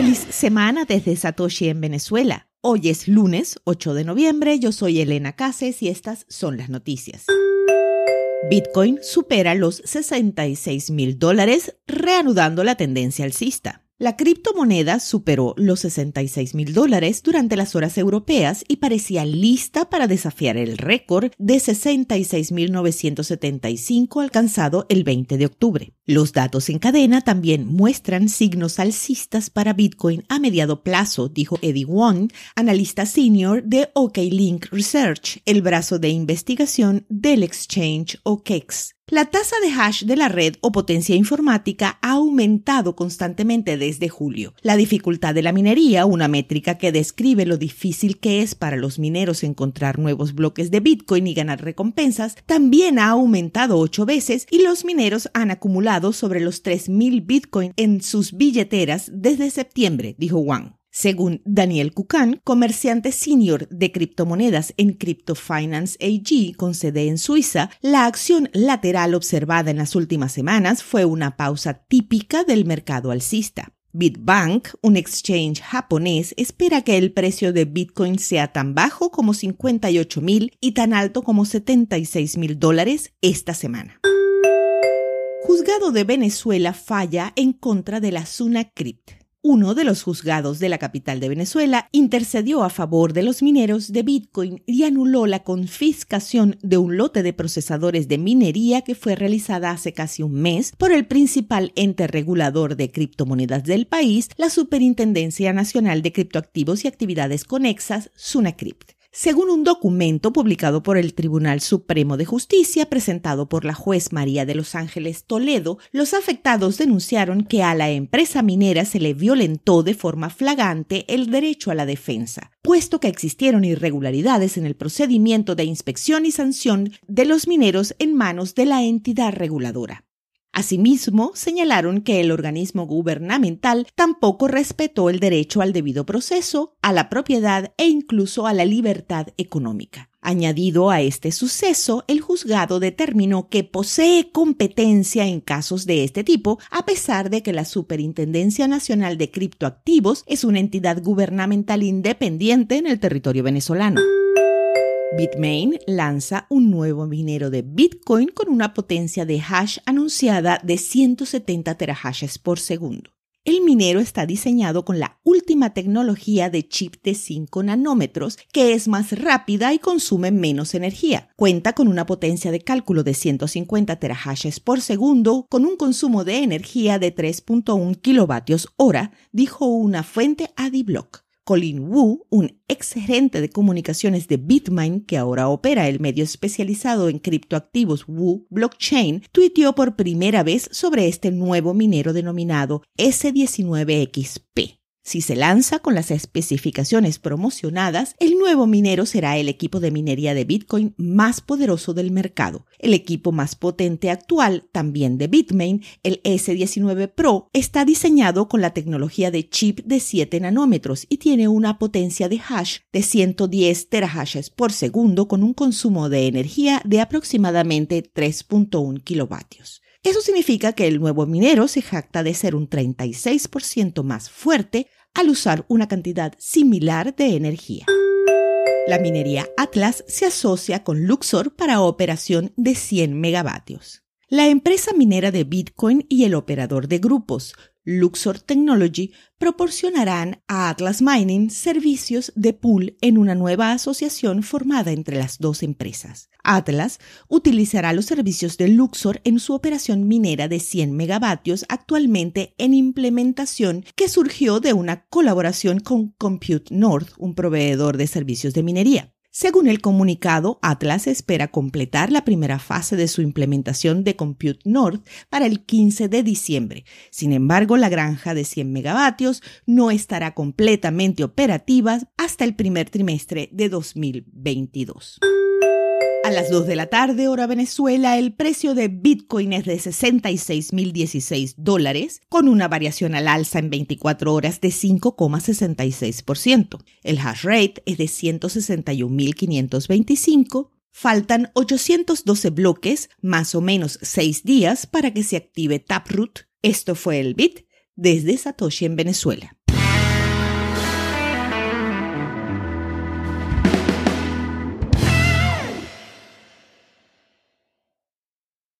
Feliz semana desde Satoshi en Venezuela. Hoy es lunes 8 de noviembre, yo soy Elena Cases y estas son las noticias. Bitcoin supera los 66 mil dólares, reanudando la tendencia alcista. La criptomoneda superó los 66 mil dólares durante las horas europeas y parecía lista para desafiar el récord de 66.975 alcanzado el 20 de octubre. Los datos en cadena también muestran signos alcistas para Bitcoin a mediado plazo, dijo Eddie Wong, analista senior de OKLink Research, el brazo de investigación del exchange OKEx. La tasa de hash de la red o potencia informática ha aumentado constantemente desde julio. La dificultad de la minería, una métrica que describe lo difícil que es para los mineros encontrar nuevos bloques de Bitcoin y ganar recompensas, también ha aumentado ocho veces y los mineros han acumulado sobre los 3.000 Bitcoin en sus billeteras desde septiembre, dijo Wang. Según Daniel Kukan, comerciante senior de criptomonedas en Crypto Finance AG con sede en Suiza, la acción lateral observada en las últimas semanas fue una pausa típica del mercado alcista. Bitbank, un exchange japonés, espera que el precio de Bitcoin sea tan bajo como 58 mil y tan alto como 76 mil dólares esta semana. Juzgado de Venezuela falla en contra de la Crypt uno de los juzgados de la capital de Venezuela intercedió a favor de los mineros de Bitcoin y anuló la confiscación de un lote de procesadores de minería que fue realizada hace casi un mes por el principal ente regulador de criptomonedas del país, la Superintendencia Nacional de Criptoactivos y Actividades Conexas, SUNACRIPT. Según un documento publicado por el Tribunal Supremo de Justicia presentado por la juez María de los Ángeles Toledo, los afectados denunciaron que a la empresa minera se le violentó de forma flagrante el derecho a la defensa, puesto que existieron irregularidades en el procedimiento de inspección y sanción de los mineros en manos de la entidad reguladora. Asimismo, señalaron que el organismo gubernamental tampoco respetó el derecho al debido proceso, a la propiedad e incluso a la libertad económica. Añadido a este suceso, el juzgado determinó que posee competencia en casos de este tipo, a pesar de que la Superintendencia Nacional de Criptoactivos es una entidad gubernamental independiente en el territorio venezolano. Bitmain lanza un nuevo minero de Bitcoin con una potencia de hash anunciada de 170 terahashes por segundo. El minero está diseñado con la última tecnología de chip de 5 nanómetros, que es más rápida y consume menos energía. Cuenta con una potencia de cálculo de 150 terahashes por segundo, con un consumo de energía de 3.1 kilovatios hora, dijo una fuente a D-Block. Colin Wu, un ex gerente de comunicaciones de Bitmain que ahora opera el medio especializado en criptoactivos Wu Blockchain, tuiteó por primera vez sobre este nuevo minero denominado S19XP. Si se lanza con las especificaciones promocionadas, el nuevo minero será el equipo de minería de Bitcoin más poderoso del mercado. El equipo más potente actual, también de Bitmain, el S19 Pro, está diseñado con la tecnología de chip de 7 nanómetros y tiene una potencia de hash de 110 terahashes por segundo con un consumo de energía de aproximadamente 3.1 kilovatios. Eso significa que el nuevo minero se jacta de ser un 36% más fuerte al usar una cantidad similar de energía. La minería Atlas se asocia con Luxor para operación de 100 megavatios. La empresa minera de Bitcoin y el operador de grupos Luxor Technology proporcionarán a Atlas Mining servicios de pool en una nueva asociación formada entre las dos empresas. Atlas utilizará los servicios de Luxor en su operación minera de 100 megavatios actualmente en implementación que surgió de una colaboración con Compute North, un proveedor de servicios de minería. Según el comunicado, Atlas espera completar la primera fase de su implementación de Compute North para el 15 de diciembre. Sin embargo, la granja de 100 megavatios no estará completamente operativa hasta el primer trimestre de 2022. A las 2 de la tarde, hora Venezuela, el precio de Bitcoin es de 66.016 dólares, con una variación al alza en 24 horas de 5,66%. El hash rate es de 161.525. Faltan 812 bloques, más o menos 6 días, para que se active Taproot. Esto fue el Bit desde Satoshi en Venezuela.